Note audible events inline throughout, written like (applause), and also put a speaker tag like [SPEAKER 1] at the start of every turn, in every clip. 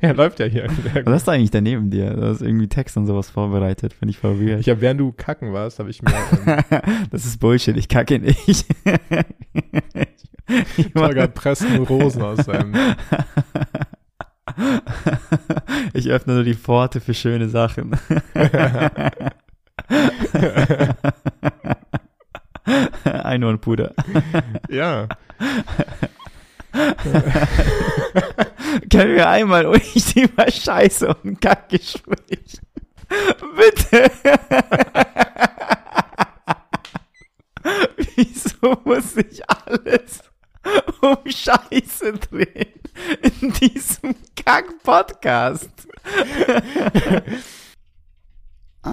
[SPEAKER 1] (laughs) Ja, läuft ja hier. (laughs)
[SPEAKER 2] Was hast du eigentlich daneben dir? Du hast irgendwie Text und sowas vorbereitet. Finde ich voll weird.
[SPEAKER 1] Ich habe, während du kacken warst, habe ich mir. Ähm, (laughs)
[SPEAKER 2] das ist Bullshit. Ich kacke nicht.
[SPEAKER 1] ich Tolga presst nur Rosen aus seinem.
[SPEAKER 2] ich öffne nur die Pforte für schöne Sachen. Einhornpuder.
[SPEAKER 1] ja.
[SPEAKER 2] Können wir einmal ultimer Scheiße und Kackgespräch? Bitte. Wieso muss ich alles um Scheiße drehen in diesem Kack-Podcast?
[SPEAKER 3] oh,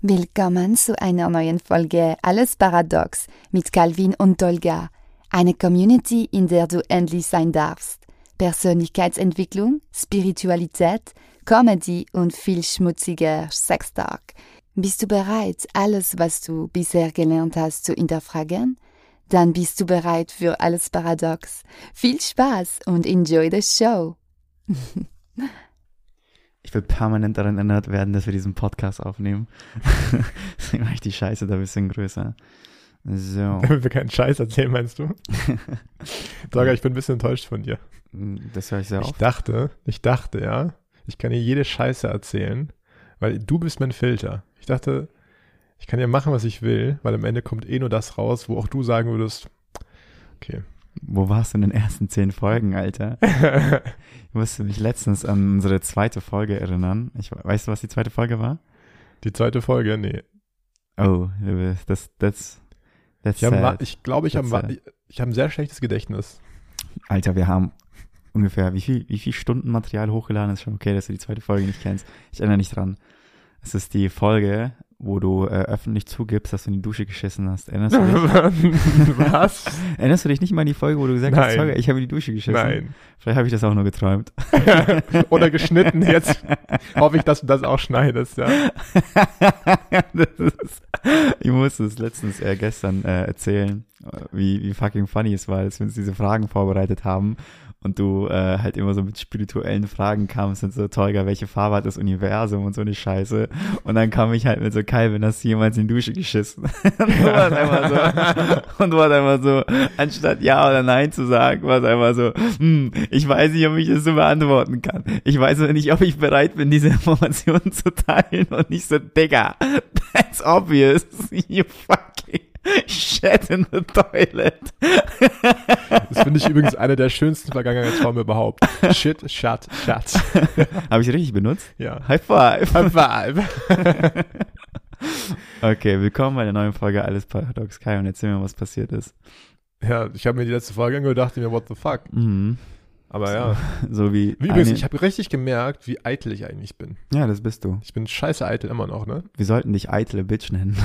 [SPEAKER 3] willkommen zu einer neuen Folge Alles Paradox mit Calvin und Tolga. Eine Community, in der du endlich sein darfst. Persönlichkeitsentwicklung, Spiritualität, Comedy und viel schmutziger Sextalk. Bist du bereit, alles, was du bisher gelernt hast, zu hinterfragen? Dann bist du bereit für alles Paradox. Viel Spaß und enjoy the show. (laughs)
[SPEAKER 2] ich will permanent daran erinnert werden, dass wir diesen Podcast aufnehmen. (laughs) Deswegen mache ich die Scheiße da ein bisschen größer. So. (laughs)
[SPEAKER 1] Damit wir keinen Scheiß erzählen, meinst du? (laughs) Saga, ich bin ein bisschen enttäuscht von dir.
[SPEAKER 2] Das höre ich sehr
[SPEAKER 1] oft.
[SPEAKER 2] Ich
[SPEAKER 1] dachte, ich dachte, ja, ich kann dir jede Scheiße erzählen, weil du bist mein Filter. Ich dachte, ich kann ja machen, was ich will, weil am Ende kommt eh nur das raus, wo auch du sagen würdest, okay.
[SPEAKER 2] Wo warst du in den ersten zehn Folgen, Alter? (laughs) ich musste mich letztens an unsere zweite Folge erinnern. Ich, weißt du, was die zweite Folge war?
[SPEAKER 1] Die zweite Folge? Nee.
[SPEAKER 2] Oh, das, das,
[SPEAKER 1] ich, hab, ich glaube, ich habe ich hab ein sehr schlechtes Gedächtnis.
[SPEAKER 2] Alter, wir haben ungefähr, wie viel, wie viel Stunden Material hochgeladen? ist schon okay, dass du die zweite Folge nicht kennst. Ich erinnere mich dran. Es ist die Folge, wo du äh, öffentlich zugibst, dass du in die Dusche geschissen hast. Erinnerst du dich? (laughs)
[SPEAKER 1] Was? (laughs)
[SPEAKER 2] Erinnerst du dich nicht mal an die Folge, wo du gesagt Nein. hast, ich habe in die Dusche geschissen?
[SPEAKER 1] Nein.
[SPEAKER 2] Vielleicht habe ich das auch nur geträumt. (laughs)
[SPEAKER 1] Oder geschnitten. Jetzt hoffe ich, dass du das auch schneidest, ja.
[SPEAKER 2] ist, ich musste es letztens äh, gestern äh, erzählen, wie, wie fucking funny es war, als wir uns diese Fragen vorbereitet haben und du äh, halt immer so mit spirituellen Fragen kamst und so, Tolga, welche Farbe hat das Universum und so eine Scheiße. Und dann kam ich halt mit so, Calvin, hast du jemals in die Dusche geschissen? (laughs) und du warst einfach so, (laughs) und du warst einfach so, anstatt Ja oder Nein zu sagen, war es einfach so, hm, ich weiß nicht, ob ich das so beantworten kann. Ich weiß nicht, ob ich bereit bin, diese Informationen zu teilen und nicht so, Digga, that's obvious, (laughs) you fucking (laughs) Shit in the toilet.
[SPEAKER 1] Das finde ich übrigens eine der schönsten Vergangenheitsformen überhaupt. Shit, shut, shut. (laughs)
[SPEAKER 2] Habe ich richtig benutzt?
[SPEAKER 1] Ja.
[SPEAKER 2] High five.
[SPEAKER 1] High five. (laughs)
[SPEAKER 2] okay, willkommen bei der neuen Folge Alles Paradox Kai und erzähl mir, was passiert ist.
[SPEAKER 1] Ja, ich habe mir die letzte Folge angehört und dachte mir, what the fuck.
[SPEAKER 2] Mhm.
[SPEAKER 1] Aber ja.
[SPEAKER 2] So wie.
[SPEAKER 1] wie übrigens, ich habe richtig gemerkt, wie eitel ich eigentlich bin.
[SPEAKER 2] Ja, das bist du.
[SPEAKER 1] Ich bin scheiße eitel immer noch, ne?
[SPEAKER 2] Wir sollten dich eitle Bitch nennen.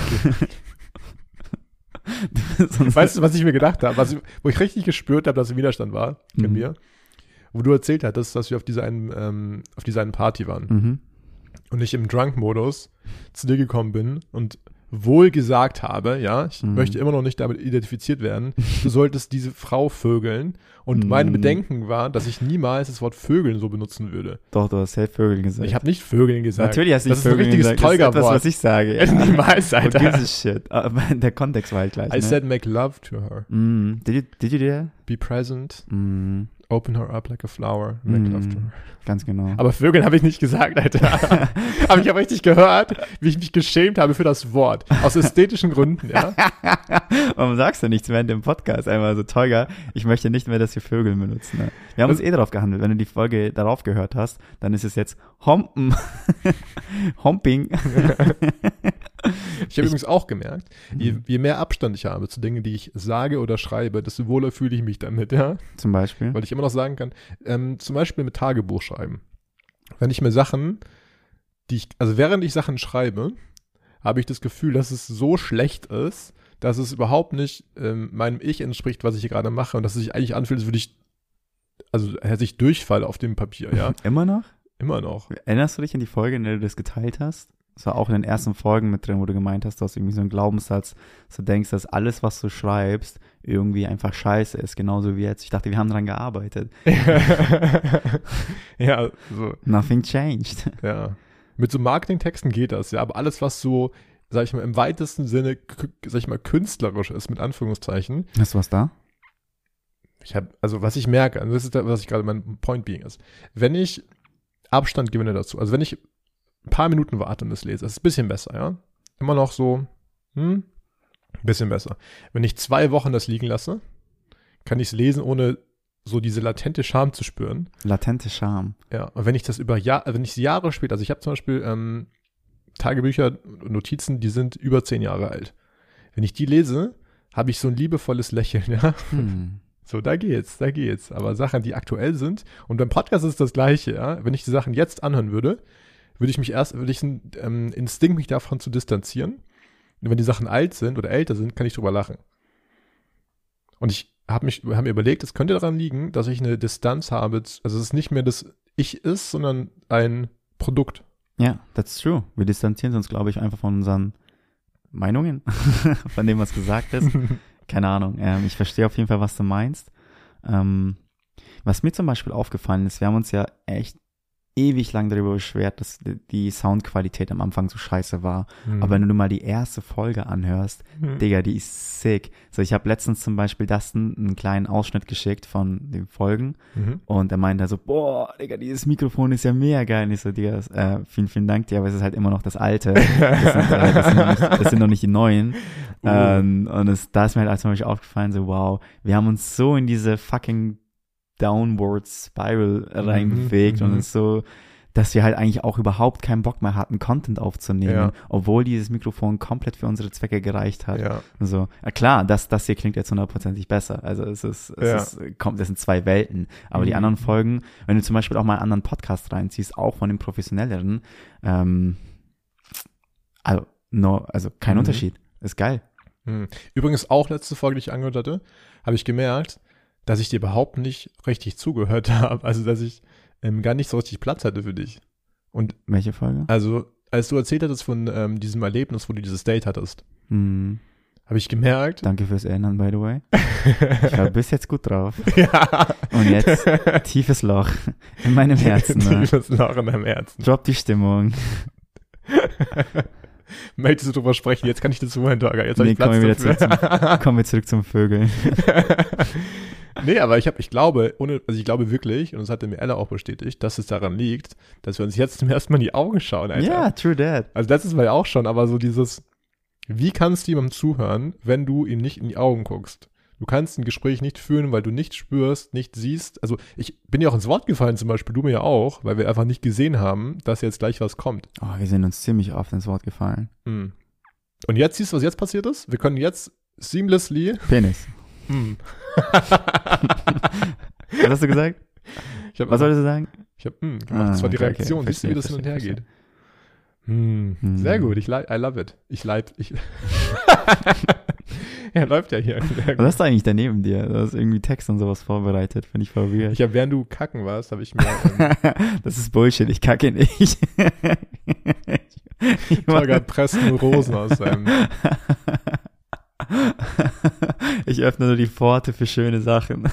[SPEAKER 2] (laughs)
[SPEAKER 1] weißt du, was ich mir gedacht habe? Was, wo ich richtig gespürt habe, dass ein Widerstand war in mhm. mir? Wo du erzählt hattest, dass wir auf dieser einen, ähm, auf dieser einen Party waren.
[SPEAKER 2] Mhm.
[SPEAKER 1] Und ich im Drunk-Modus zu dir gekommen bin und wohl gesagt habe, ja, ich mhm. möchte immer noch nicht damit identifiziert werden, du solltest diese Frau vögeln. Und mhm. mein Bedenken war, dass ich niemals das Wort Vögeln so benutzen würde.
[SPEAKER 2] Doch, du hast safe Vögeln gesagt.
[SPEAKER 1] Ich habe nicht Vögeln gesagt.
[SPEAKER 2] Natürlich hast du
[SPEAKER 1] nicht Vögeln gesagt.
[SPEAKER 2] Das ist ein
[SPEAKER 1] richtiges Tolga-Wort.
[SPEAKER 2] was ich sage. (laughs)
[SPEAKER 1] Ja. niemals, Alter.
[SPEAKER 2] What gives shit? Aber (laughs) der Kontext war halt gleich.
[SPEAKER 1] I
[SPEAKER 2] ne?
[SPEAKER 1] said make love to her.
[SPEAKER 2] Mm. Did, you, did you do that?
[SPEAKER 1] Be present.
[SPEAKER 2] Mm.
[SPEAKER 1] Open her up like a flower. Make mm, her.
[SPEAKER 2] Ganz genau.
[SPEAKER 1] Aber Vögeln habe ich nicht gesagt, Alter. (laughs) habe ich aber richtig gehört, wie ich mich geschämt habe für das Wort. Aus ästhetischen Gründen, ja. (laughs)
[SPEAKER 2] Warum sagst du nichts während dem Podcast? Einmal so, Teuger, ich möchte nicht mehr, dass wir Vögel benutzen. Ne? Wir haben uns eh darauf gehandelt. Wenn du die Folge darauf gehört hast, dann ist es jetzt Hompen. (laughs) Homping. (laughs)
[SPEAKER 1] Ich habe übrigens auch gemerkt, je, mhm. je, mehr Abstand ich habe zu Dingen, die ich sage oder schreibe, desto wohler fühle ich mich damit, ja.
[SPEAKER 2] Zum Beispiel?
[SPEAKER 1] Weil ich immer noch sagen kann, ähm, zum Beispiel mit Tagebuch schreiben. Wenn ich mir Sachen, die ich, also während ich Sachen schreibe, habe ich das Gefühl, dass es so schlecht ist, dass es überhaupt nicht ähm, meinem Ich entspricht, was ich hier gerade mache und dass es sich eigentlich anfühlt, als würde ich, also hätte ich Durchfall auf dem Papier, ja. (laughs)
[SPEAKER 2] Immer noch?
[SPEAKER 1] Immer noch.
[SPEAKER 2] Erinnerst du dich an die Folge, in der du das geteilt hast? Das war auch in den ersten Folgen mit drin, wo du gemeint hast, du hast irgendwie so einen Glaubenssatz, dass du denkst, dass alles, was du schreibst, irgendwie einfach scheiße ist, genauso wie jetzt. Ich dachte, wir haben dran gearbeitet. (laughs)
[SPEAKER 1] ja, so,
[SPEAKER 2] Nothing changed.
[SPEAKER 1] ja. Mit so Marketingtexten geht das, ja, aber alles, was so, sag ich mal, im weitesten Sinne, sag ich mal, künstlerisch ist, mit Anführungszeichen,
[SPEAKER 2] Hast du was da?
[SPEAKER 1] ich habe, also was ich merke, das ist was ich gerade mein Point being ist, wenn ich Abstand gewinne dazu, also wenn ich ein paar Minuten warte und es lese, das ist ein bisschen besser, ja. Immer noch so, hm, ein bisschen besser. Wenn ich zwei Wochen das liegen lasse, kann ich es lesen, ohne so diese latente Scham zu spüren.
[SPEAKER 2] Latente Scham.
[SPEAKER 1] Ja, und wenn ich das über Jahr, wenn ich es Jahre später, also ich habe zum Beispiel ähm, Tagebücher und Notizen, die sind über zehn Jahre alt. Wenn ich die lese, habe ich so ein liebevolles Lächeln, (laughs) ja.
[SPEAKER 2] Hm.
[SPEAKER 1] So, da geht's, da geht's. Aber Sachen, die aktuell sind, und beim Podcast ist das Gleiche, ja. Wenn ich die Sachen jetzt anhören würde, würde ich mich erst, würde ich einen ähm, Instinkt, mich davon zu distanzieren. Und wenn die Sachen alt sind oder älter sind, kann ich drüber lachen. Und ich habe mich, habe mir überlegt, es könnte daran liegen, dass ich eine Distanz habe, also es ist nicht mehr das Ich ist, sondern ein Produkt.
[SPEAKER 2] Ja, that's true. Wir distanzieren uns, glaube ich, einfach von unseren Meinungen, (laughs) von dem, was gesagt ist. (laughs) Keine Ahnung. Ähm, ich verstehe auf jeden Fall, was du meinst. Ähm, was mir zum Beispiel aufgefallen ist, wir haben uns ja echt ewig lang darüber beschwert, dass die- Soundqualität am Anfang so scheiße war. Aber wenn du mal die erste Folge anhörst,
[SPEAKER 1] Mhm.
[SPEAKER 2] Digga, die ist sick. So, ich habe letztens zum Beispiel Dustin einen kleinen Ausschnitt geschickt von den Folgen
[SPEAKER 1] Mhm.
[SPEAKER 2] und er meinte so, boah, Digga, dieses Mikrofon ist ja mega geil. Und ich so, Digga, äh, vielen, vielen Dank dir, aber es ist halt immer noch das alte. (laughs) Das sind, äh, das sind, noch, nicht, das sind noch nicht die neuen.
[SPEAKER 1] Uh.
[SPEAKER 2] Ähm, und es, da ist mir halt als zum Beispiel aufgefallen, so, wow, wir haben uns so in diese fucking Downward Spiral reinbewegt
[SPEAKER 1] mhm.
[SPEAKER 2] und es ist so, dass wir halt eigentlich auch überhaupt keinen Bock mehr hatten, Content aufzunehmen,
[SPEAKER 1] Ja.
[SPEAKER 2] obwohl dieses Mikrofon komplett für unsere Zwecke gereicht hat.
[SPEAKER 1] Ja.
[SPEAKER 2] So, ja klar, das, das hier klingt jetzt hundertprozentig besser. Also es ist, es
[SPEAKER 1] Ja.
[SPEAKER 2] ist, kommt, das sind zwei Welten. Aber die
[SPEAKER 1] Mhm.
[SPEAKER 2] anderen Folgen, wenn du zum Beispiel auch mal einen anderen Podcast reinziehst, auch von den professionelleren, ähm, also, no, also kein
[SPEAKER 1] Mhm.
[SPEAKER 2] Unterschied. Ist geil.
[SPEAKER 1] Hm. Übrigens auch letzte Folge, die ich angehört hatte, habe ich gemerkt, dass ich dir überhaupt nicht richtig zugehört (laughs) habe. Also, dass ich ähm, gar nicht so richtig Platz hatte für dich. Und
[SPEAKER 2] Welche Folge?
[SPEAKER 1] also, als du erzählt hattest von ähm, diesem Erlebnis, wo du dieses Date hattest,
[SPEAKER 2] Hm,
[SPEAKER 1] habe ich gemerkt.
[SPEAKER 2] danke fürs Erinnern, by the way. (laughs) Ich war bis jetzt gut drauf. (laughs)
[SPEAKER 1] ja.
[SPEAKER 2] Und jetzt tiefes Loch in meinem Herzen. Ne?
[SPEAKER 1] Tiefes Loch in deinem Herzen.
[SPEAKER 2] Drop die Stimmung. (laughs)
[SPEAKER 1] Möchtest du drüber sprechen? Jetzt kann ich das zuhören, Torga. Jetzt
[SPEAKER 2] Nee,
[SPEAKER 1] ich Platz
[SPEAKER 2] kommen wir
[SPEAKER 1] dafür. (laughs)
[SPEAKER 2] Kommen wir zurück zum Vögeln. (laughs)
[SPEAKER 1] nee, aber ich habe, ich glaube, ohne, also ich glaube wirklich, und das hatte mir Ella auch bestätigt, dass es daran liegt, dass wir uns jetzt zum ersten Mal in die Augen schauen, Alter.
[SPEAKER 2] Ja, true that.
[SPEAKER 1] Also das ist ja auch schon, aber so dieses, wie kannst du jemandem zuhören, wenn du ihm nicht in die Augen guckst? Du kannst ein Gespräch nicht führen, weil du nicht spürst, nicht siehst. Also ich bin ja auch ins Wort gefallen, zum Beispiel, du mir ja auch, weil wir einfach nicht gesehen haben, dass jetzt gleich was kommt.
[SPEAKER 2] Oh, wir sind uns ziemlich oft ins Wort gefallen.
[SPEAKER 1] Hm. Und jetzt siehst du, was jetzt passiert ist? Wir können jetzt seamlessly.
[SPEAKER 2] Penis.
[SPEAKER 1] Hm. (laughs)
[SPEAKER 2] Was hast du gesagt?
[SPEAKER 1] Hab,
[SPEAKER 2] Was solltest du sagen?
[SPEAKER 1] Ich habe hm, gemacht. das
[SPEAKER 2] Ah,
[SPEAKER 1] war die
[SPEAKER 2] okay, okay.
[SPEAKER 1] Reaktion. Siehst du, wie das hin und her geht? Hm. Sehr gut. Ich li I love it. Ich leib. Ich (laughs) er läuft ja hier.
[SPEAKER 2] Was hast du eigentlich da neben dir? Du hast irgendwie Text und sowas vorbereitet. Finde ich voll weird.
[SPEAKER 1] Ich habe, während du kacken warst, habe ich mir ähm, (laughs)
[SPEAKER 2] das ist Bullshit. Ich kacke nicht. (laughs) ich
[SPEAKER 1] Tolga presst nur Rosen aus seinem.
[SPEAKER 2] ich öffne nur die Pforte für schöne Sachen.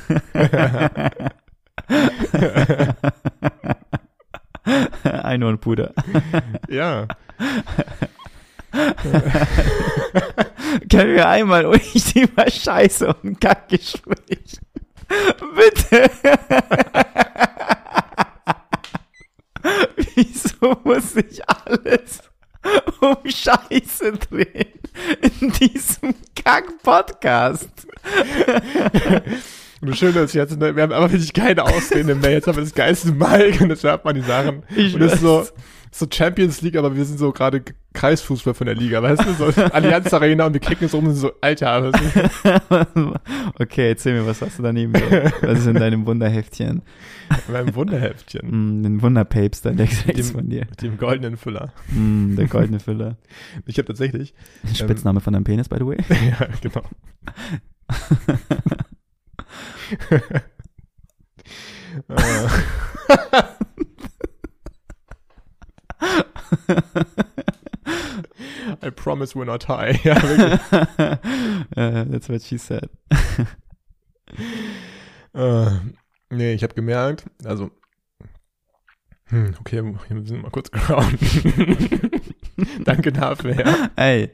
[SPEAKER 2] Einhornpuder.
[SPEAKER 1] Ja. (laughs)
[SPEAKER 2] Können wir einmal nicht über Scheiße und Kackgespräch? (laughs) Bitte. (laughs) Wieso muss sich alles um Scheiße drehen in diesem Kack-Podcast?
[SPEAKER 1] Und das Schöne ist jetzt, wir haben aber wirklich keine Ausrede mehr. Jetzt haben wir das geilste Mike und jetzt hört man die Sachen.
[SPEAKER 2] Ich
[SPEAKER 1] und das ist so,
[SPEAKER 2] weiß.
[SPEAKER 1] So Champions League, aber wir sind so gerade Kreisfußball von der Liga, weißt du? So (laughs) Allianz Arena und wir klicken so rum und so, Alter, (laughs)
[SPEAKER 2] okay, erzähl mir, was hast du daneben? Was ist in deinem Wunderheftchen?
[SPEAKER 1] in meinem Wunderheftchen?
[SPEAKER 2] Mm, den Wunderpapes da links rechts von dir.
[SPEAKER 1] Mit dem goldenen Füller.
[SPEAKER 2] Mm, der goldene Füller. (laughs)
[SPEAKER 1] Ich habe tatsächlich,
[SPEAKER 2] Spitzname von deinem Penis, by the way.
[SPEAKER 1] ja, genau. Äh, promise we're not high. (laughs) Ja,
[SPEAKER 2] uh, (laughs) that's what she said. (laughs)
[SPEAKER 1] äh, nee, ich habe gemerkt, also, hm, okay, wir müssen mal kurz ground. Danke dafür, ja.
[SPEAKER 2] Ey.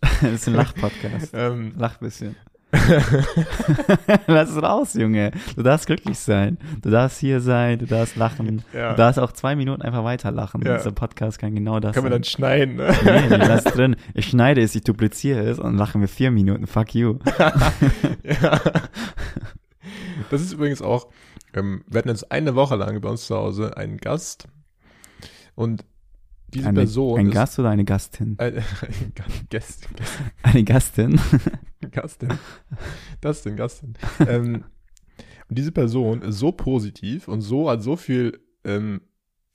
[SPEAKER 2] Das ist ein Lachpodcast.
[SPEAKER 1] Ähm,
[SPEAKER 2] Lach ein bisschen. (laughs) Lass es raus, Junge. Du darfst glücklich sein. Du darfst hier sein, du darfst lachen.
[SPEAKER 1] ja.
[SPEAKER 2] Du darfst auch zwei Minuten einfach weiter lachen.
[SPEAKER 1] Ja.
[SPEAKER 2] Dieser Podcast kann genau das
[SPEAKER 1] Können wir dann schneiden, ne?
[SPEAKER 2] Nee, ich lass drin. Ich schneide es, ich dupliziere es und lachen wir vier Minuten. Fuck you. (laughs)
[SPEAKER 1] ja. Das ist übrigens auch, ähm, wir hatten jetzt eine Woche lang bei uns zu Hause einen Gast und diese
[SPEAKER 2] Eine,
[SPEAKER 1] Person
[SPEAKER 2] ein Gast oder eine Gastin?
[SPEAKER 1] Ein, (laughs) ein Gast, Gast,
[SPEAKER 2] Eine Gastin. (laughs)
[SPEAKER 1] Gastin. Gastin, Gastin. ähm, und diese Person ist so positiv und so hat so viel, ähm,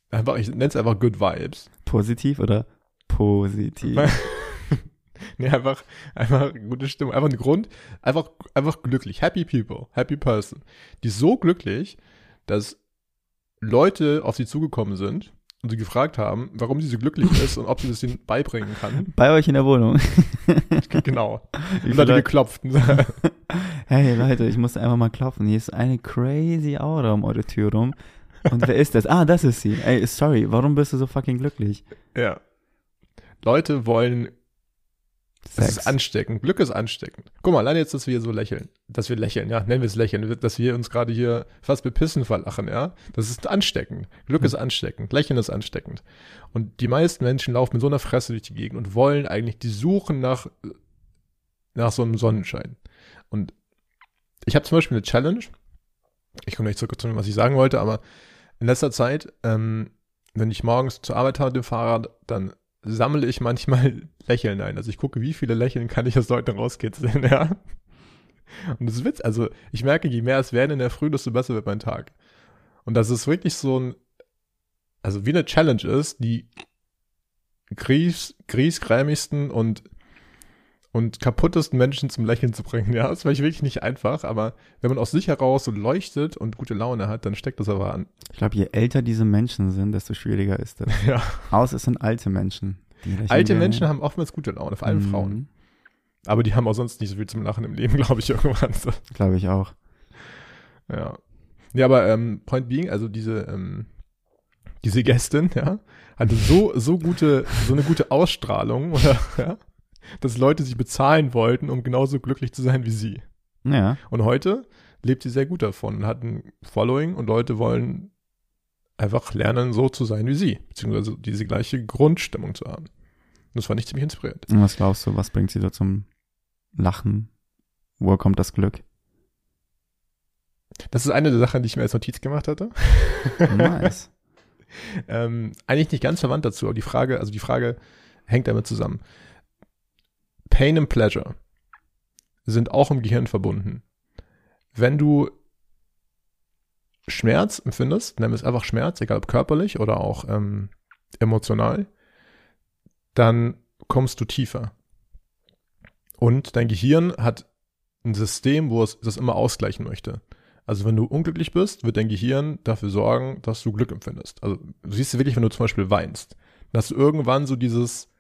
[SPEAKER 1] einfach, ich nenne es einfach Good Vibes.
[SPEAKER 2] Positiv oder positiv? (laughs)
[SPEAKER 1] nee, einfach, einfach gute Stimmung, einfach ein Grund, einfach, einfach glücklich. Happy people, happy person. Die ist so glücklich, dass Leute auf sie zugekommen sind und sie gefragt haben, warum sie so glücklich (laughs) ist und ob sie das ihnen beibringen kann.
[SPEAKER 2] Bei euch in der Wohnung. (laughs)
[SPEAKER 1] genau.
[SPEAKER 2] Wie
[SPEAKER 1] Und hat
[SPEAKER 2] viele-
[SPEAKER 1] geklopft. (laughs)
[SPEAKER 2] Hey Leute, ich musste einfach mal klopfen. Hier ist eine crazy Aura um eure Tür rum. Und wer ist das? Ah, das ist sie. Ey, sorry, warum bist du so fucking glücklich?
[SPEAKER 1] ja. Leute wollen Das
[SPEAKER 2] Sex.
[SPEAKER 1] ist ansteckend. Glück ist ansteckend. Guck mal, allein jetzt, dass wir so lächeln. Dass wir lächeln, ja. Nennen wir es lächeln. Dass wir uns gerade hier fast bepissen verlachen, ja. Das ist ansteckend. Glück
[SPEAKER 2] Hm.
[SPEAKER 1] ist ansteckend. Lächeln ist ansteckend. Und die meisten Menschen laufen mit so einer Fresse durch die Gegend und wollen eigentlich, die suchen nach, nach so einem Sonnenschein. Und ich habe zum Beispiel eine Challenge. Ich komme gleich zurück zu dem, was ich sagen wollte, aber in letzter Zeit, ähm, wenn ich morgens zur Arbeit habe dem Fahrrad, dann sammle ich manchmal (laughs) Lächeln ein. Also ich gucke, wie viele Lächeln kann ich aus Leuten rauskitzeln, (laughs) ja. Und das ist Witz. Also ich merke, je mehr es werden in der Früh, desto besser wird mein Tag. Und das ist wirklich so ein, also wie eine Challenge ist, die gries, griesgrämigsten und und kaputtesten Menschen zum Lächeln zu bringen. Ja, das ist wirklich nicht einfach, aber wenn man aus sich heraus so leuchtet und gute Laune hat, dann steckt das aber an.
[SPEAKER 2] Ich glaube, je älter diese Menschen sind, desto schwieriger ist das. (laughs)
[SPEAKER 1] Ja.
[SPEAKER 2] Außer es sind alte Menschen.
[SPEAKER 1] Alte
[SPEAKER 2] gerne.
[SPEAKER 1] Menschen haben oftmals gute Laune, vor allem
[SPEAKER 2] Mhm,
[SPEAKER 1] Frauen. Aber die haben auch sonst nicht so viel zum Lachen im Leben, (laughs) glaube ich, irgendwann. So.
[SPEAKER 2] Glaube ich auch.
[SPEAKER 1] Ja. Ja, aber ähm, Point being, also diese, ähm, diese Gästin, ja, hatte so, so gute, so eine gute Ausstrahlung, (laughs) oder, ja, dass Leute sie bezahlen wollten, um genauso glücklich zu sein wie sie.
[SPEAKER 2] Ja.
[SPEAKER 1] Und heute lebt sie sehr gut davon und hat ein Following und Leute wollen einfach lernen, so zu sein wie sie, beziehungsweise diese gleiche Grundstimmung zu haben. Und das fand ich ziemlich inspirierend.
[SPEAKER 2] Und was glaubst du, was bringt sie da zum Lachen? Woher kommt das Glück?
[SPEAKER 1] Das ist eine der Sachen, die ich mir als Notiz gemacht hatte.
[SPEAKER 2] Nice. (laughs)
[SPEAKER 1] ähm, eigentlich nicht ganz verwandt dazu, aber die Frage, also die Frage hängt damit zusammen. Pain and Pleasure sind auch im Gehirn verbunden. Wenn du Schmerz empfindest, wir es einfach Schmerz, egal ob körperlich oder auch ähm, emotional, dann kommst du tiefer. Und dein Gehirn hat ein System, wo es das immer ausgleichen möchte. Also wenn du unglücklich bist, wird dein Gehirn dafür sorgen, dass du Glück empfindest. Also siehst du wirklich, wenn du zum Beispiel weinst, hast du irgendwann so dieses,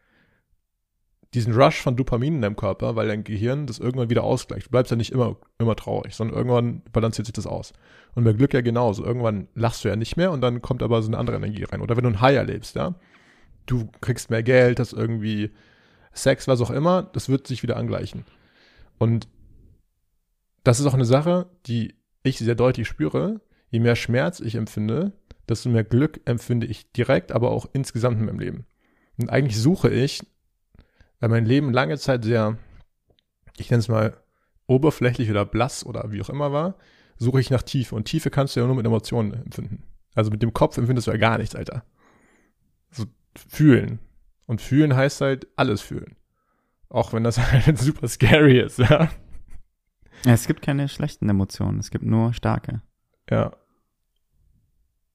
[SPEAKER 1] diesen Rush von Dopamin in deinem Körper, weil dein Gehirn das irgendwann wieder ausgleicht. Du bleibst ja nicht immer, immer traurig, sondern irgendwann balanciert sich das aus. Und bei Glück ja genauso. Irgendwann lachst du ja nicht mehr und dann kommt aber so eine andere Energie rein. Oder wenn du ein High erlebst, ja, du kriegst mehr Geld, das irgendwie Sex, was auch immer, das wird sich wieder angleichen. Und das ist auch eine Sache, die ich sehr deutlich spüre. Je mehr Schmerz ich empfinde, desto mehr Glück empfinde ich direkt, aber auch insgesamt in meinem Leben. Und eigentlich suche ich, weil mein Leben lange Zeit sehr, ich nenne es mal oberflächlich oder blass oder wie auch immer war, suche ich nach Tiefe. Und Tiefe kannst du ja nur mit Emotionen empfinden. Also mit dem Kopf empfindest du ja gar nichts, Alter. So fühlen. Und fühlen heißt halt alles fühlen. Auch wenn das (laughs) halt super scary ist, ja.
[SPEAKER 2] Es gibt keine schlechten Emotionen, es gibt nur starke.
[SPEAKER 1] Ja.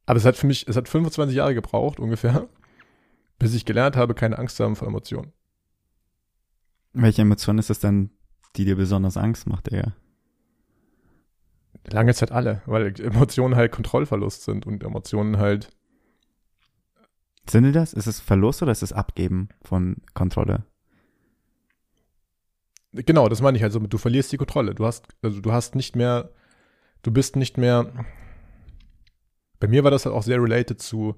[SPEAKER 1] Aber es hat für mich, es hat 25 Jahre gebraucht, ungefähr, bis ich gelernt habe, keine Angst zu haben vor Emotionen.
[SPEAKER 2] Welche Emotion ist es denn, die dir besonders Angst macht, eher?
[SPEAKER 1] Lange Zeit alle, weil Emotionen halt Kontrollverlust sind und Emotionen halt
[SPEAKER 2] Sind die das? Ist es Verlust oder ist es Abgeben von Kontrolle?
[SPEAKER 1] Genau, das meine ich also. Du verlierst die Kontrolle. Du hast, also du hast nicht mehr, du bist nicht mehr. Bei mir war das halt auch sehr related zu,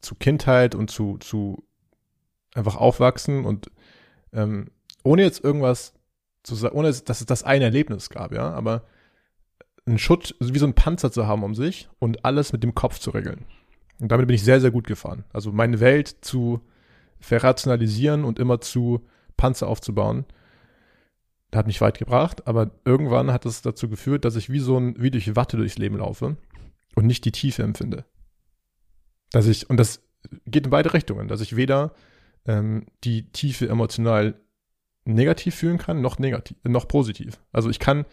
[SPEAKER 1] zu Kindheit und zu, zu einfach aufwachsen und ähm, ohne jetzt irgendwas zu sagen, ohne dass es das eine Erlebnis gab, ja, aber einen Schutt, wie so ein Panzer zu haben um sich und alles mit dem Kopf zu regeln. Und damit bin ich sehr, sehr gut gefahren. Also meine Welt zu verrationalisieren und immer zu Panzer aufzubauen, hat mich weit gebracht, aber irgendwann hat es dazu geführt, dass ich wie so ein, wie durch Watte durchs Leben laufe und nicht die Tiefe empfinde. Dass ich, und das geht in beide Richtungen, dass ich weder ähm, die Tiefe emotional negativ fühlen kann, noch negativ, noch positiv. Also ich kann,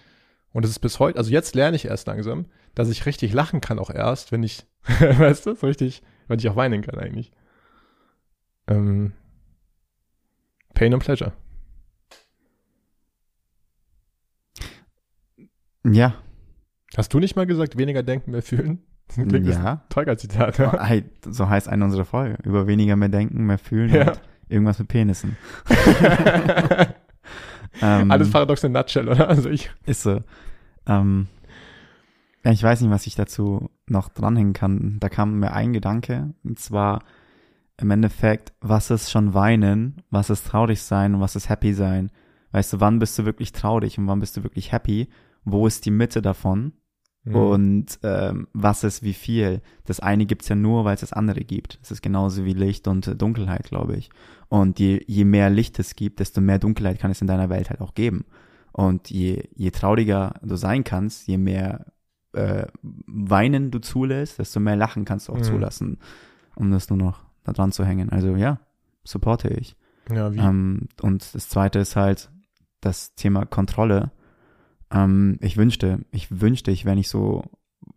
[SPEAKER 1] und das ist bis heute, also jetzt lerne ich erst langsam, dass ich richtig lachen kann auch erst, wenn ich, (laughs) weißt du, so richtig, wenn ich auch weinen kann eigentlich. Ähm, Pain and Pleasure.
[SPEAKER 2] Ja.
[SPEAKER 1] Hast du nicht mal gesagt, weniger denken, mehr fühlen?
[SPEAKER 2] Ja.
[SPEAKER 1] Ein Zitat.
[SPEAKER 2] Oh, hey, so heißt eine unserer Folge. Über weniger mehr denken, mehr fühlen
[SPEAKER 1] Ja.
[SPEAKER 2] und irgendwas mit Penissen. (laughs) Ähm,
[SPEAKER 1] Alles paradox in nutshell, oder? Also ich.
[SPEAKER 2] Ist so. Ähm, ja, ich weiß nicht, was ich dazu noch dranhängen kann. Da kam mir ein Gedanke, und zwar im Endeffekt, was ist schon weinen, was ist traurig sein und was ist happy sein. Weißt du, wann bist du wirklich traurig und wann bist du wirklich happy? Wo ist die Mitte davon?
[SPEAKER 1] Mhm.
[SPEAKER 2] Und ähm, was ist wie viel? Das eine gibt's ja nur, weil es das andere gibt. Es ist genauso wie Licht und äh, Dunkelheit, glaube ich. Und je, je mehr Licht es gibt, desto mehr Dunkelheit kann es in deiner Welt halt auch geben. Und je, je trauriger du sein kannst, je mehr äh, Weinen du zulässt, desto mehr Lachen kannst du auch
[SPEAKER 1] Mhm.
[SPEAKER 2] zulassen, um das nur noch da dran zu hängen. Also ja, supporte ich.
[SPEAKER 1] ja, wie?
[SPEAKER 2] Ähm, und das zweite ist halt das Thema Kontrolle. Ähm, ich wünschte, ich wünschte, ich wäre nicht so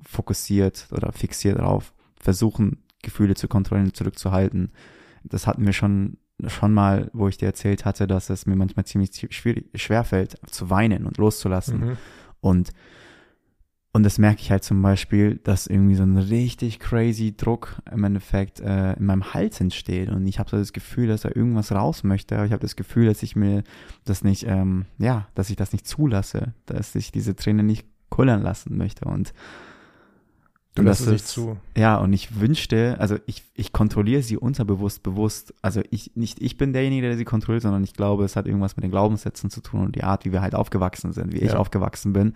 [SPEAKER 2] fokussiert oder fixiert darauf, versuchen, Gefühle zu kontrollieren, zurückzuhalten. Das hatten wir schon, schon mal, wo ich dir erzählt hatte, dass es mir manchmal ziemlich schwierig, schwerfällt, zu weinen und loszulassen.
[SPEAKER 1] Mhm.
[SPEAKER 2] Und, und das merke ich halt zum Beispiel, dass irgendwie so ein richtig crazy Druck im Endeffekt äh, in meinem Hals entsteht. Und ich habe so das Gefühl, dass da irgendwas raus möchte. Aber ich habe das Gefühl, dass ich mir das nicht, ähm, ja, dass ich das nicht zulasse, dass ich diese Tränen nicht kullern lassen möchte. Und
[SPEAKER 1] Du lässt es nicht zu.
[SPEAKER 2] ja, und ich wünschte, also ich, ich kontrolliere sie unterbewusst bewusst. Also ich, nicht ich bin derjenige, der sie kontrolliert, sondern ich glaube, es hat irgendwas mit den Glaubenssätzen zu tun und die Art, wie wir halt aufgewachsen sind, wie ich
[SPEAKER 1] Ja.
[SPEAKER 2] aufgewachsen bin,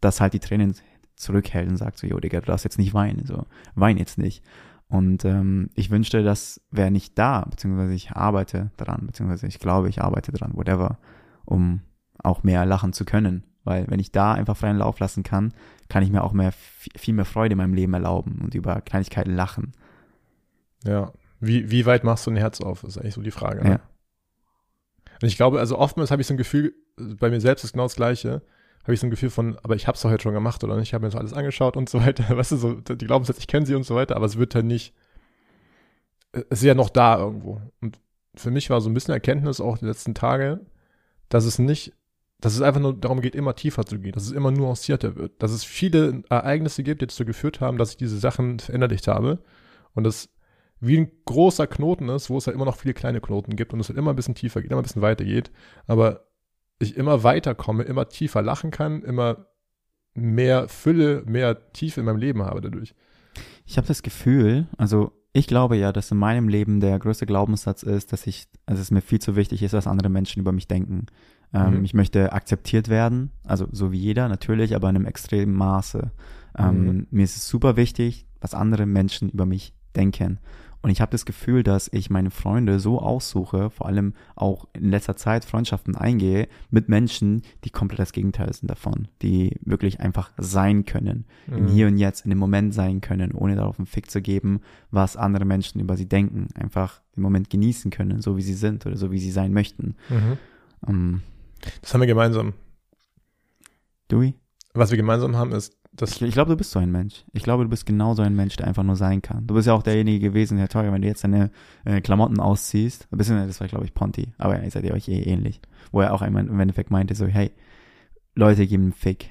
[SPEAKER 2] dass halt die Tränen zurückhält und sagt so, jo, Digga, du darfst jetzt nicht weinen, so, wein jetzt nicht. Und ähm, ich wünschte, das wäre nicht da, beziehungsweise ich arbeite daran, beziehungsweise ich glaube, ich arbeite daran, whatever, um auch mehr lachen zu können. Weil wenn ich da einfach freien Lauf lassen kann, kann ich mir auch mehr, viel mehr Freude in meinem Leben erlauben und über Kleinigkeiten lachen.
[SPEAKER 1] Ja. Wie, wie weit machst du ein Herz auf, ist eigentlich so die Frage. Ne?
[SPEAKER 2] Ja.
[SPEAKER 1] Und ich glaube, also oftmals habe ich so ein Gefühl, bei mir selbst ist genau das Gleiche, habe ich so ein Gefühl von, aber ich habe es doch heute schon gemacht oder nicht, ich habe mir das alles angeschaut und so weiter. (laughs) Weißt du, so, die Glaubenssätze, ich kenne sie und so weiter, aber es wird halt nicht, es ist ja noch da irgendwo. Und für mich war so ein bisschen Erkenntnis auch die letzten Tage, dass es nicht, dass es einfach nur darum geht, immer tiefer zu gehen, dass es immer nuancierter wird, dass es viele Ereignisse gibt, die dazu geführt haben, dass ich diese Sachen verinnerlicht habe und das wie ein großer Knoten ist, wo es halt immer noch viele kleine Knoten gibt und es halt immer ein bisschen tiefer geht, immer ein bisschen weiter geht, aber ich immer weiter komme, immer tiefer lachen kann, immer mehr Fülle, mehr Tiefe in meinem Leben habe dadurch.
[SPEAKER 2] Ich habe das Gefühl, also ich glaube ja, dass in meinem Leben der größte Glaubenssatz ist, dass ich, also es mir viel zu wichtig ist, was andere Menschen über mich denken. Ähm,
[SPEAKER 1] Mhm.
[SPEAKER 2] Ich möchte akzeptiert werden, also so wie jeder natürlich, aber in einem extremen Maße. Ähm,
[SPEAKER 1] Mhm.
[SPEAKER 2] Mir ist es super wichtig, was andere Menschen über mich denken. Und ich habe das Gefühl, dass ich meine Freunde so aussuche, vor allem auch in letzter Zeit Freundschaften eingehe mit Menschen, die komplett das Gegenteil sind davon, die wirklich einfach sein können, im
[SPEAKER 1] Mhm.
[SPEAKER 2] Hier und Jetzt, in dem Moment sein können, ohne darauf einen Fick zu geben, was andere Menschen über sie denken, einfach den Moment genießen können, so wie sie sind oder so wie sie sein möchten.
[SPEAKER 1] Mhm.
[SPEAKER 2] Ähm,
[SPEAKER 1] Das haben wir gemeinsam.
[SPEAKER 2] Dewey?
[SPEAKER 1] Was wir gemeinsam haben, ist, dass
[SPEAKER 2] Ich, glaube, du bist so ein Mensch. Ich glaube, du bist genau so ein Mensch, der einfach nur sein kann. Du bist ja auch derjenige gewesen, Herr Teuer, wenn du jetzt deine äh, Klamotten ausziehst, ein bisschen, das war glaube ich Ponty, aber ihr seid ja euch eh ähnlich, wo er auch einmal im Endeffekt meinte so, hey, Leute geben einen Fick.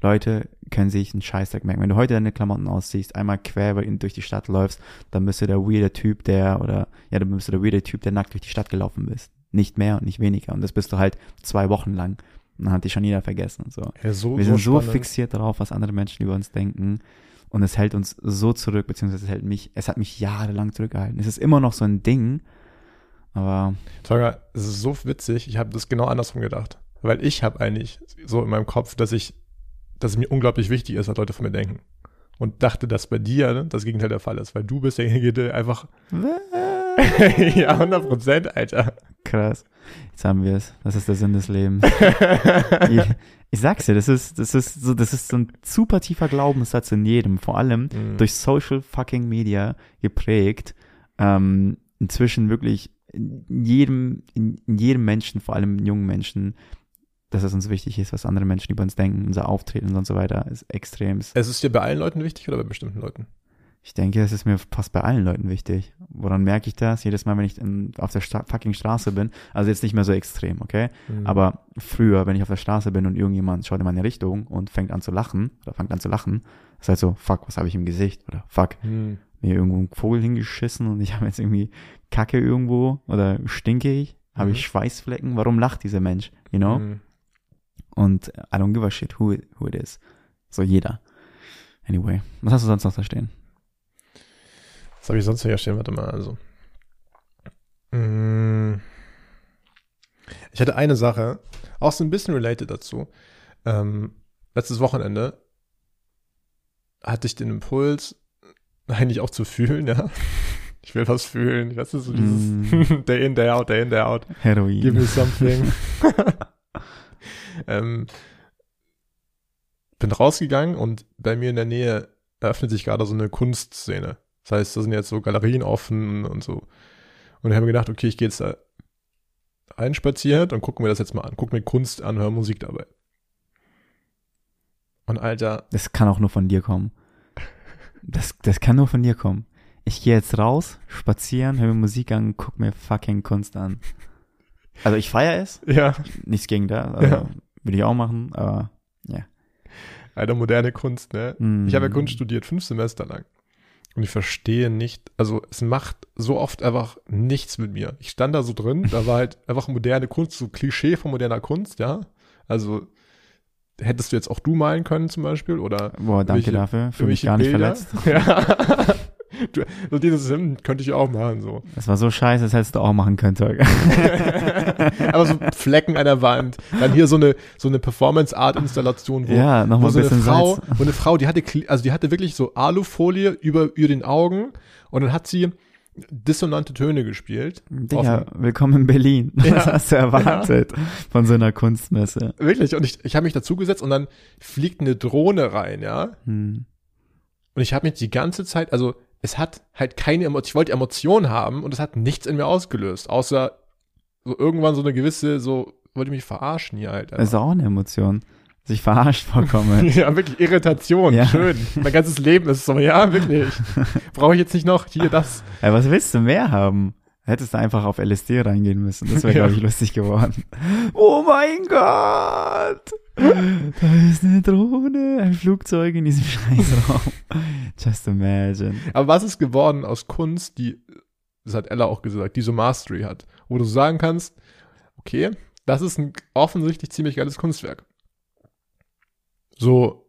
[SPEAKER 2] Leute können sich einen Scheißdreck merken. Wenn du heute deine Klamotten ausziehst, einmal quer durch die Stadt läufst, dann bist du der weirde Typ, der, oder, ja, dann bist du der weirde Typ, der nackt durch die Stadt gelaufen bist. Nicht mehr und nicht weniger. Und das bist du halt zwei Wochen lang. Dann hat dich schon jeder vergessen so.
[SPEAKER 1] Ja, so,
[SPEAKER 2] Wir sind so
[SPEAKER 1] spannend.
[SPEAKER 2] fixiert darauf, was andere Menschen über uns denken. Und es hält uns so zurück, beziehungsweise es hält mich, es hat mich jahrelang zurückgehalten. Es ist immer noch so ein Ding, aber
[SPEAKER 1] Tolga, es ist so witzig, ich habe das genau andersrum gedacht. Weil ich habe eigentlich so in meinem Kopf, dass ich, dass es mir unglaublich wichtig ist, was Leute von mir denken. Und dachte, dass bei dir das Gegenteil der Fall ist, weil du bist derjenige, der einfach, (laughs) ja, 100 Prozent, Alter.
[SPEAKER 2] Krass. Jetzt haben wir es. Das ist der Sinn des Lebens. (laughs) ich, ich sag's dir, das ist, das ist so, das ist so ein super tiefer Glaubenssatz in jedem, vor allem
[SPEAKER 1] Mhm.
[SPEAKER 2] durch Social fucking Media geprägt. Ähm, inzwischen wirklich in jedem, in, jedem Menschen, vor allem in jungen Menschen, dass es uns wichtig ist, was andere Menschen über uns denken, unser Auftreten und so weiter, ist extrem.
[SPEAKER 1] Es ist dir bei allen Leuten wichtig oder bei bestimmten Leuten?
[SPEAKER 2] Ich denke, es ist mir fast bei allen Leuten wichtig. Woran merke ich das? Jedes Mal, wenn ich in, auf der Sta fucking Straße bin, also jetzt nicht mehr so extrem, okay?
[SPEAKER 1] Mhm.
[SPEAKER 2] Aber früher, wenn ich auf der Straße bin und irgendjemand schaut in meine Richtung und fängt an zu lachen, oder fängt an zu lachen, ist halt so, fuck, was habe ich im Gesicht? Oder fuck,
[SPEAKER 1] Hm.
[SPEAKER 2] mir irgendwo ein Vogel hingeschissen und ich (laughs) habe jetzt irgendwie Kacke irgendwo oder stinke ich? Habe
[SPEAKER 1] Mhm.
[SPEAKER 2] ich Schweißflecken? Warum lacht dieser Mensch? You know?
[SPEAKER 1] Hm.
[SPEAKER 2] Und I don't give a shit who it, who it is. So jeder. Anyway, was hast du sonst noch da stehen?
[SPEAKER 1] Was habe ich sonst hier stehen? Warte mal, also. Mm. Ich hatte eine Sache, auch so ein bisschen related dazu. Ähm, letztes Wochenende hatte ich den Impuls, (laughs) eigentlich auch zu fühlen, ja. (laughs) Ich will was fühlen. Das ist so dieses (laughs) Day in, Day out, Day in, Day out.
[SPEAKER 2] Heroin.
[SPEAKER 1] Give me something. ähm, bin rausgegangen und bei mir in der Nähe eröffnet sich gerade so eine Kunstszene. Das heißt, da sind jetzt so Galerien offen und so. Und ich habe mir gedacht, okay, ich gehe jetzt da einspaziert und gucke mir das jetzt mal an. Guck mir Kunst an, höre Musik dabei. Und Alter,
[SPEAKER 2] Das kann auch nur von dir kommen. Das, das kann nur von dir kommen. Ich gehe jetzt raus, spazieren, höre mir Musik an, guck mir fucking Kunst an. Also ich feiere es,
[SPEAKER 1] ja,
[SPEAKER 2] nichts gegen da, also
[SPEAKER 1] Ja.
[SPEAKER 2] würde ich auch machen, aber
[SPEAKER 1] Alter, moderne Kunst, ne?
[SPEAKER 2] mm,
[SPEAKER 1] Ich habe ja Kunst studiert, fünf Semester lang. Und ich verstehe nicht, also es macht so oft einfach nichts mit mir. Ich stand da so drin, da war halt einfach moderne Kunst, so Klischee von moderner Kunst, ja. Also hättest du jetzt auch du malen können zum Beispiel oder
[SPEAKER 2] Boah, danke dafür, für mich gar nicht
[SPEAKER 1] Bilder.
[SPEAKER 2] verletzt. (laughs)
[SPEAKER 1] Ja. Du, so dieses hm, könnte ich auch machen, so.
[SPEAKER 2] Das war so scheiße, das hättest du auch machen können, Tolga. (laughs)
[SPEAKER 1] Aber so Flecken an der Wand. Dann hier so eine, so eine Performance-Art-Installation, wo
[SPEAKER 2] Ja,
[SPEAKER 1] wo
[SPEAKER 2] nochmal
[SPEAKER 1] so
[SPEAKER 2] ein
[SPEAKER 1] eine Frau,
[SPEAKER 2] Salz.
[SPEAKER 1] wo eine Frau, die hatte, also die hatte wirklich so Alufolie über, über den Augen und dann hat sie dissonante Töne gespielt.
[SPEAKER 2] Digga, willkommen in Berlin. (laughs)
[SPEAKER 1] Ja.
[SPEAKER 2] Was hast du erwartet von so einer Kunstmesse?
[SPEAKER 1] Wirklich. Und ich, ich habe mich dazugesetzt und dann fliegt eine Drohne rein, ja.
[SPEAKER 2] Hm.
[SPEAKER 1] Und ich habe mich die ganze Zeit, also es hat halt keine Emotion, ich wollte Emotionen haben und es hat nichts in mir ausgelöst, außer so irgendwann so eine gewisse, so, wollte ich mich verarschen hier halt.
[SPEAKER 2] Das ist auch eine Emotion. Sich verarscht vorkommen. (laughs)
[SPEAKER 1] Ja, wirklich Irritation,
[SPEAKER 2] Ja.
[SPEAKER 1] schön. Mein ganzes Leben ist so, ja, wirklich. (laughs) Brauche ich jetzt nicht noch hier das.
[SPEAKER 2] Ey, was willst du mehr haben? Hättest du einfach auf LSD reingehen müssen. Das wäre, (laughs)
[SPEAKER 1] Ja.
[SPEAKER 2] glaube ich, lustig geworden. Oh mein Gott! Da ist eine Drohne, ein Flugzeug in diesem (laughs) Scheißraum. Just imagine.
[SPEAKER 1] Aber was ist geworden aus Kunst, die, das hat Ella auch gesagt, die so Mastery hat, wo du sagen kannst, okay, das ist ein offensichtlich ziemlich geiles Kunstwerk. So,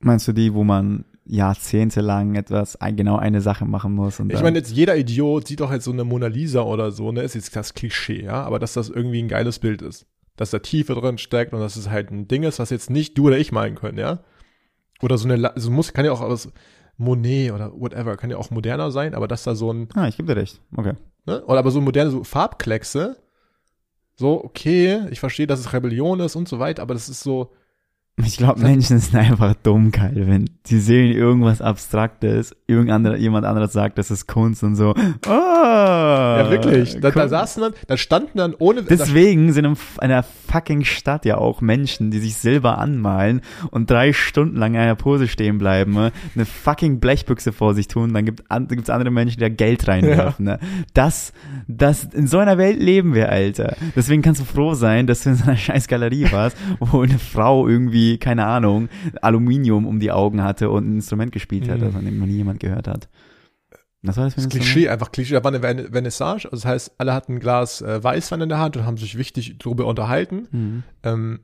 [SPEAKER 2] Meinst du die, wo man jahrzehntelang etwas, genau eine Sache machen muss? Und
[SPEAKER 1] ich meine, jetzt jeder Idiot sieht doch jetzt so eine Mona Lisa oder so, ne, ist jetzt das Klischee, ja, aber dass das irgendwie ein geiles Bild ist. Dass da Tiefe drin steckt und dass es halt ein Ding ist, was jetzt nicht du oder ich malen können, ja. Oder so eine, so muss, kann ja auch aus Monet oder whatever, kann ja auch moderner sein, aber dass da so ein,
[SPEAKER 2] ah, ich gebe dir recht. Okay.
[SPEAKER 1] ne, oder aber so moderne so Farbkleckse, so, okay, ich verstehe, dass es Rebellion ist und so weiter, aber das ist so,
[SPEAKER 2] Ich glaube, Menschen sind einfach dumm, Calvin. Die sehen irgendwas Abstraktes, irgendein anderer, jemand anderes sagt, das ist Kunst und so. Ah,
[SPEAKER 1] ja wirklich, da, da saßen dann, da standen dann ohne,
[SPEAKER 2] Deswegen sind in einer fucking Stadt ja auch Menschen, die sich Silber anmalen und drei Stunden lang in einer Pose stehen bleiben, ne? eine fucking Blechbüchse vor sich tun, dann gibt gibt's andere Menschen, die da Geld reinwerfen. Ne? Das, das, in so einer Welt leben wir, Alter. Deswegen kannst du froh sein, dass du in so einer (laughs) scheiß Galerie warst, wo eine Frau irgendwie irgendwie, keine Ahnung, Aluminium um die Augen hatte und ein Instrument gespielt hat,
[SPEAKER 1] Mhm.
[SPEAKER 2] von dem noch nie jemand gehört hat. Was war das
[SPEAKER 1] Das Klischee, einfach Klischee. Da war eine Vern- Vernissage, also das heißt, alle hatten ein Glas äh, Weißwein in der Hand und haben sich wichtig darüber unterhalten.
[SPEAKER 2] Mhm.
[SPEAKER 1] Ähm,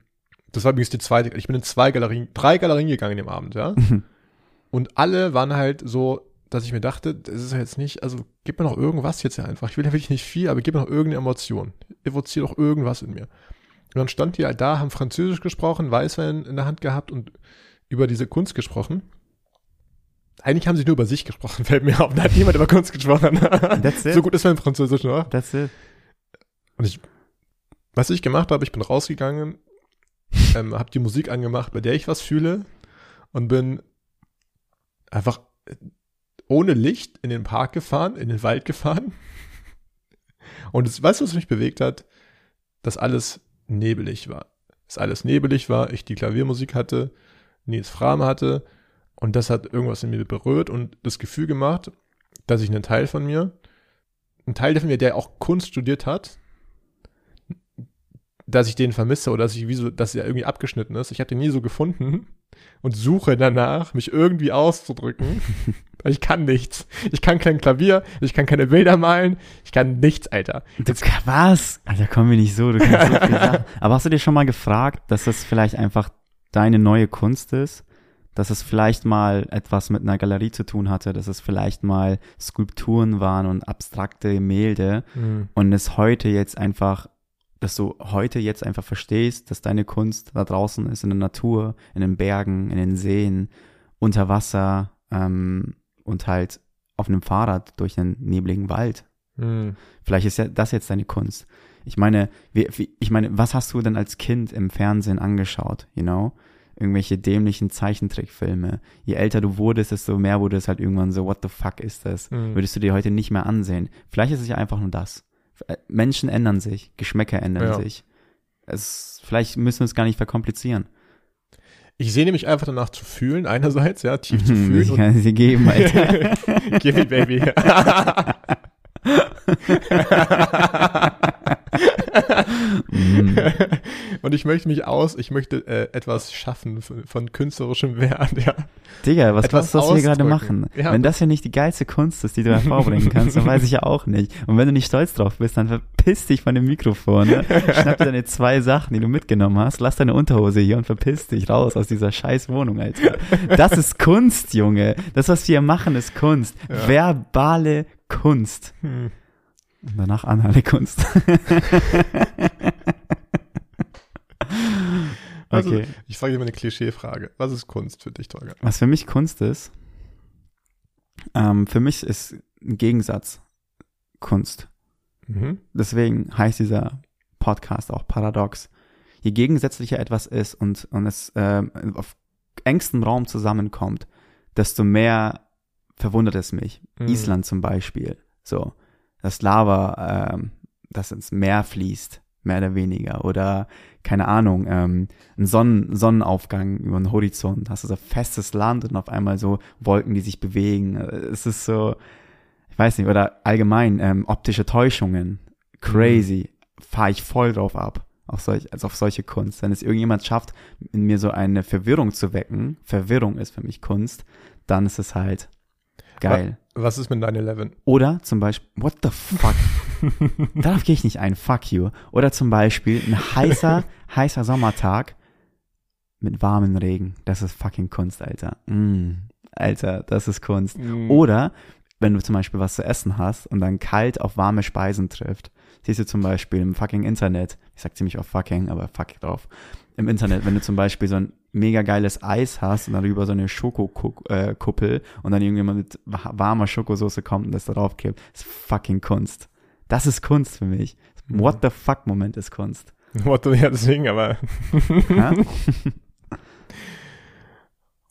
[SPEAKER 1] das war übrigens die zweite, ich bin in zwei Galerien, drei Galerien gegangen in dem Abend, ja. (laughs) Und alle waren halt so, dass ich mir dachte, das ist ja jetzt nicht, also gib mir noch irgendwas jetzt hier einfach. Ich will ja wirklich nicht viel, aber gib mir noch irgendeine Emotion. Evozier doch irgendwas in mir. Und dann stand die halt da, haben Französisch gesprochen, Weißwein in der Hand gehabt und über diese Kunst gesprochen. Eigentlich haben sie nur über sich gesprochen, (laughs) fällt mir auf. Da hat niemand über Kunst gesprochen.
[SPEAKER 2] That's it.
[SPEAKER 1] so gut ist mein Französisch, ne?
[SPEAKER 2] That's it.
[SPEAKER 1] Und ich, was ich gemacht habe, ich bin rausgegangen, ähm, habe die Musik angemacht, bei der ich was fühle und bin einfach ohne Licht in den Park gefahren, in den Wald gefahren. Und das, weißt du, was mich bewegt hat? Dass alles nebelig war. Dass alles nebelig war, ich die Klaviermusik hatte, Nils Fram hatte und das hat irgendwas in mir berührt und das Gefühl gemacht, dass ich einen Teil von mir, ein Teil von mir, der auch Kunst studiert hat, dass ich den vermisse oder dass ich wie so, dass er irgendwie abgeschnitten ist. Ich habe den nie so gefunden und suche danach, mich irgendwie auszudrücken. (laughs) ich kann nichts. Ich kann kein Klavier, ich kann keine Bilder malen, ich kann nichts, Alter.
[SPEAKER 2] Du, was? Alter, komm mir nicht so, du kannst so viel Sachen. (laughs) Aber hast du dir schon mal gefragt, dass das vielleicht einfach deine neue Kunst ist? Dass es vielleicht mal etwas mit einer Galerie zu tun hatte, dass es vielleicht mal Skulpturen waren und abstrakte Gemälde und es heute jetzt einfach, dass du heute jetzt einfach verstehst, dass deine Kunst da draußen ist, in der Natur, in den Bergen, in den Seen, unter Wasser ähm, und halt auf einem Fahrrad durch einen nebligen Wald.
[SPEAKER 1] Hm.
[SPEAKER 2] Vielleicht ist ja das jetzt deine Kunst. Ich meine, wie, wie, ich meine, was hast du denn als Kind im Fernsehen angeschaut, you know? Irgendwelche dämlichen Zeichentrickfilme. Je älter du wurdest, desto mehr wurde es halt irgendwann so, what the fuck ist das?
[SPEAKER 1] Hm.
[SPEAKER 2] Würdest du dir heute nicht mehr ansehen. Vielleicht ist es ja einfach nur das. Äh, Menschen ändern sich, Geschmäcker ändern
[SPEAKER 1] Ja.
[SPEAKER 2] sich. Es, vielleicht müssen wir es gar nicht verkomplizieren.
[SPEAKER 1] Ich sehne mich einfach danach zu fühlen, einerseits, ja, tief zu
[SPEAKER 2] Ich
[SPEAKER 1] fühlen.
[SPEAKER 2] kann es dir geben, Alter. (laughs)
[SPEAKER 1] Give me, baby. (laughs) (laughs)
[SPEAKER 2] Mm. (laughs)
[SPEAKER 1] und ich möchte mich aus, ich möchte äh, etwas schaffen von, von künstlerischem Wert, ja.
[SPEAKER 2] Digga, was
[SPEAKER 1] Etwas
[SPEAKER 2] glaubst du, was wir gerade machen?
[SPEAKER 1] Ja.
[SPEAKER 2] Wenn das ja nicht die geilste Kunst ist, die du hervorbringen kannst, dann weiß ich ja auch nicht. Und wenn du nicht stolz drauf bist, dann verpiss dich von dem Mikrofon. Ne? Schnapp dir deine zwei Sachen, die du mitgenommen hast, lass deine Unterhose hier und verpiss dich raus aus dieser scheiß Wohnung, Alter. Das ist Kunst, Junge. Das, was wir hier machen, ist Kunst.
[SPEAKER 1] Ja.
[SPEAKER 2] Verbale Kunst.
[SPEAKER 1] Hm.
[SPEAKER 2] Und danach anale Kunst. (laughs)
[SPEAKER 1] Also,
[SPEAKER 2] Okay.
[SPEAKER 1] ich frage dir mal eine Klischeefrage. Was ist Kunst für dich, Tolga?
[SPEAKER 2] Was für mich Kunst ist, ähm, für mich ist ein Gegensatz Kunst.
[SPEAKER 1] Mhm.
[SPEAKER 2] Deswegen heißt dieser Podcast auch Paradox. Je gegensätzlicher etwas ist und, und es ähm, auf engstem Raum zusammenkommt, desto mehr verwundert es mich.
[SPEAKER 1] Mhm.
[SPEAKER 2] Island zum Beispiel. So, das Lava, ähm, das ins Meer fließt, mehr oder weniger. Oder, keine Ahnung, ähm, ein Sonnen Sonnenaufgang über den Horizont. Hast du so festes Land und auf einmal so Wolken, die sich bewegen. Es ist so, ich weiß nicht, oder allgemein ähm, optische Täuschungen. Crazy. Fahre ich voll drauf ab. Auf solch, also auf solche Kunst. Wenn es irgendjemand schafft, in mir so eine Verwirrung zu wecken, Verwirrung ist für mich Kunst, dann ist es halt geil.
[SPEAKER 1] Was ist mit 9-11?
[SPEAKER 2] Oder zum Beispiel, what the fuck? (laughs) Darauf gehe ich nicht ein, fuck you. Oder zum Beispiel ein heißer, (laughs) heißer Sommertag mit warmem Regen. Das ist fucking Kunst, Alter. Mm, Alter, das ist Kunst.
[SPEAKER 1] Mhm.
[SPEAKER 2] Oder wenn du zum Beispiel was zu essen hast und dann kalt auf warme Speisen trifft. Siehst du zum Beispiel im fucking Internet, ich sag ziemlich oft fucking, aber fuck drauf. Im Internet, wenn du zum Beispiel so ein mega geiles Eis hast und darüber so eine Schokokuppel und dann irgendjemand mit wa- warmer Schokosauce kommt und das darauf kippt, ist fucking Kunst. Das ist Kunst für mich.
[SPEAKER 1] Mhm.
[SPEAKER 2] What the fuck Moment ist Kunst. (laughs)
[SPEAKER 1] What the, ja, deswegen, aber. (laughs)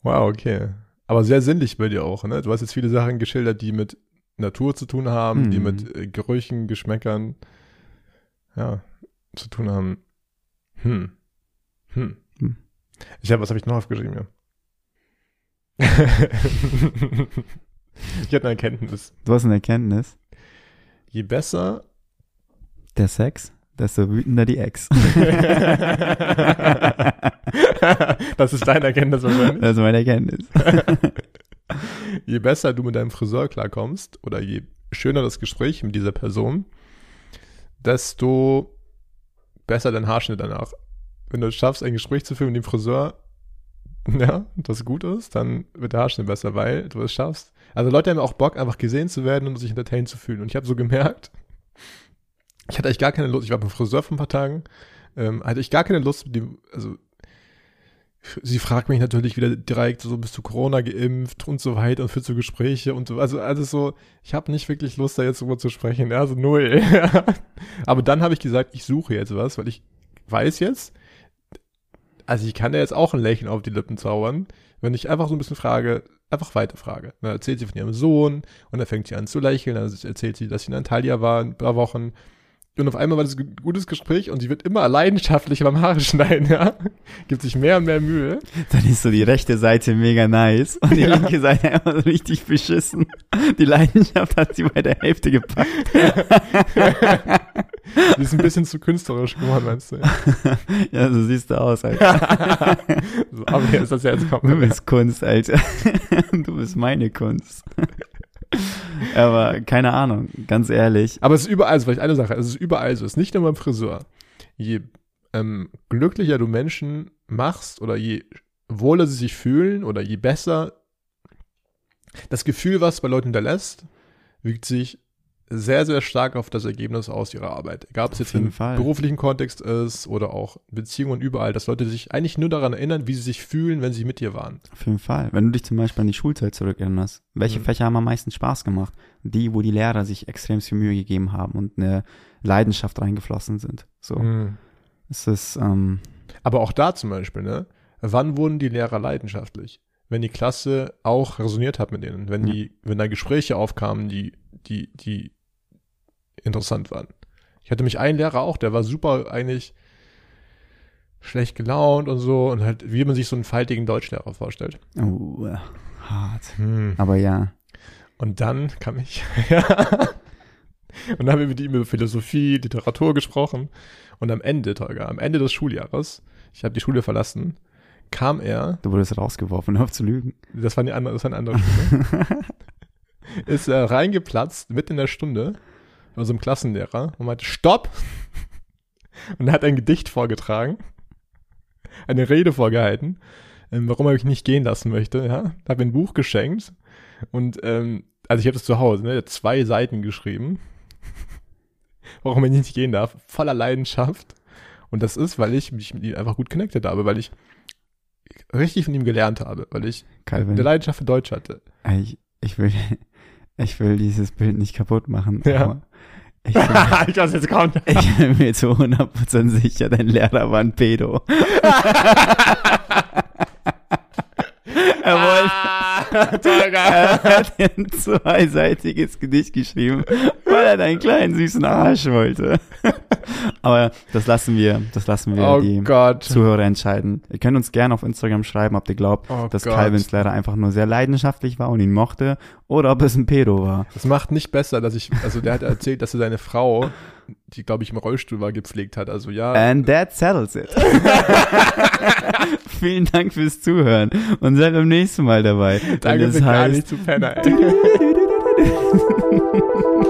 [SPEAKER 1] Wow, okay. Aber sehr sinnlich bei dir auch, ne? Du hast jetzt viele Sachen geschildert, die mit Natur zu tun haben, die
[SPEAKER 2] Mhm.
[SPEAKER 1] mit äh, Gerüchen, Geschmäckern, ja, zu tun haben. Hm. Hm.
[SPEAKER 2] Hm.
[SPEAKER 1] Ich habe, was habe ich noch aufgeschrieben hier? (laughs) ich hatte eine Erkenntnis.
[SPEAKER 2] Du hast eine Erkenntnis.
[SPEAKER 1] Je besser,
[SPEAKER 2] Der Sex? desto wütender die Ex. (laughs)
[SPEAKER 1] das ist deine Erkenntnis wahrscheinlich.
[SPEAKER 2] Das ist meine Erkenntnis. (laughs)
[SPEAKER 1] je besser du mit deinem Friseur klarkommst oder je schöner das Gespräch mit dieser Person, desto besser dein Haarschnitt danach. Wenn du es schaffst, ein Gespräch zu führen mit dem Friseur, ja, das gut ist, dann wird der Haarschnitt besser, weil du es schaffst. Also Leute haben auch Bock, einfach gesehen zu werden und sich entertained zu fühlen. Und ich habe so gemerkt, ich hatte eigentlich gar keine Lust, ich war beim Friseur vor ein paar Tagen, ähm, hatte ich gar keine Lust, dem, also sie fragt mich natürlich wieder direkt, so bist du Corona geimpft und so weiter und führt so Gespräche und so, also alles so, ich habe nicht wirklich Lust, da jetzt drüber zu sprechen, ja, so null. (laughs) Aber dann habe ich gesagt, ich suche jetzt was, weil ich weiß jetzt, also ich kann ja jetzt auch ein Lächeln auf die Lippen zaubern, wenn ich einfach so ein bisschen frage, einfach weiter frage. Dann erzählt sie von ihrem Sohn und dann fängt sie an zu lächeln, dann erzählt sie, dass sie in Antalya war ein paar Wochen und auf einmal war das ein gutes Gespräch und sie wird immer leidenschaftlicher beim Haare schneiden, ja. Gibt sich mehr und mehr Mühe.
[SPEAKER 2] Dann ist so die rechte Seite mega nice und die linke Seite einfach so richtig beschissen. Die Leidenschaft hat sie bei der Hälfte gepackt. (laughs)
[SPEAKER 1] die ist ein bisschen zu künstlerisch geworden, meinst du?
[SPEAKER 2] Ja, (laughs) so siehst du aus, Alter. (laughs)
[SPEAKER 1] so, aber hier ist das ja jetzt
[SPEAKER 2] Du
[SPEAKER 1] komplett.
[SPEAKER 2] bist Kunst, Alter. Du bist meine Kunst. Aber keine Ahnung, ganz ehrlich.
[SPEAKER 1] Aber es ist überall so, vielleicht eine Sache, es ist überall so, es ist nicht nur beim Friseur. Je ähm, glücklicher du Menschen machst oder je wohler sie sich fühlen oder je besser das Gefühl, was bei Leuten hinterlässt, wirkt sich sehr, sehr stark auf das Ergebnis aus ihrer Arbeit. Egal, ob es jetzt im
[SPEAKER 2] Fall.
[SPEAKER 1] beruflichen Kontext ist oder auch Beziehungen überall, dass Leute sich eigentlich nur daran erinnern, wie sie sich fühlen, wenn sie mit dir waren.
[SPEAKER 2] Auf jeden Fall. Wenn du dich zum Beispiel an die Schulzeit zurückerinnerst, welche
[SPEAKER 1] Mhm.
[SPEAKER 2] Fächer haben am meisten Spaß gemacht? Die, wo die Lehrer sich extrem viel Mühe gegeben haben und eine Leidenschaft reingeflossen sind. So.
[SPEAKER 1] Mhm.
[SPEAKER 2] Es ist, ähm,
[SPEAKER 1] Aber auch da zum Beispiel, ne? Wann wurden die Lehrer leidenschaftlich? Wenn die Klasse auch resoniert hat mit denen, wenn
[SPEAKER 2] Ja.
[SPEAKER 1] die, wenn da Gespräche aufkamen, die, die, die interessant waren. Ich hatte mich einen Lehrer auch, der war super eigentlich schlecht gelaunt und so und halt, wie man sich so einen faltigen Deutschlehrer vorstellt.
[SPEAKER 2] oh, äh, hart.
[SPEAKER 1] Hm.
[SPEAKER 2] Aber ja.
[SPEAKER 1] Und dann kam ich, (laughs) ja. Und dann haben wir mit ihm über Philosophie, Literatur gesprochen. Und am Ende, Tolga, am Ende des Schuljahres, ich habe die Schule verlassen, kam er
[SPEAKER 2] Du wurdest rausgeworfen, hör auf (laughs) zu lügen.
[SPEAKER 1] das war, eine andere, das war eine andere Stunde, (laughs) ist er reingeplatzt, mitten in der Stunde, bei unserem Klassenlehrer und meinte, stopp! (laughs) Und er hat ein Gedicht vorgetragen, eine Rede vorgehalten, ähm, warum er mich nicht gehen lassen möchte, ja. Hat mir ein Buch geschenkt und, ähm, also ich habe das zu Hause, ne, hat zwei Seiten geschrieben, (laughs) warum er nicht gehen darf, voller Leidenschaft. Und das ist, weil ich mich mit ihm einfach gut connected habe, weil ich richtig von ihm gelernt habe, weil ich
[SPEAKER 2] Calvin,
[SPEAKER 1] eine Leidenschaft für Deutsch hatte.
[SPEAKER 2] ich, ich will, (laughs) ich will dieses Bild nicht kaputt machen.
[SPEAKER 1] Ja.
[SPEAKER 2] Ich bin, (laughs)
[SPEAKER 1] jetzt kommt. (laughs)
[SPEAKER 2] ich bin mir zu 100% sicher, dein Lehrer war ein Pedo. (laughs) er wollte, (laughs) er hat ein zweiseitiges Gedicht geschrieben, weil er deinen kleinen süßen Arsch wollte. (laughs) Aber das lassen wir, das lassen wir
[SPEAKER 1] Oh
[SPEAKER 2] die
[SPEAKER 1] Gott.
[SPEAKER 2] Zuhörer entscheiden. Ihr könnt uns gerne auf Instagram schreiben, ob ihr glaubt,
[SPEAKER 1] Oh
[SPEAKER 2] dass
[SPEAKER 1] Gott.
[SPEAKER 2] Calvins Lehrer einfach nur sehr leidenschaftlich war und ihn mochte, oder ob es ein Pedo war.
[SPEAKER 1] Das macht nicht besser, dass ich, also der hat erzählt, dass er seine Frau, die glaube ich im Rollstuhl war, gepflegt hat. Also ja.
[SPEAKER 2] And that settles it. (laughs) Vielen Dank fürs Zuhören und seid beim nächsten Mal dabei.
[SPEAKER 1] danke
[SPEAKER 2] es
[SPEAKER 1] für gar
[SPEAKER 2] heißt,
[SPEAKER 1] nicht zu Penner, ey. (laughs)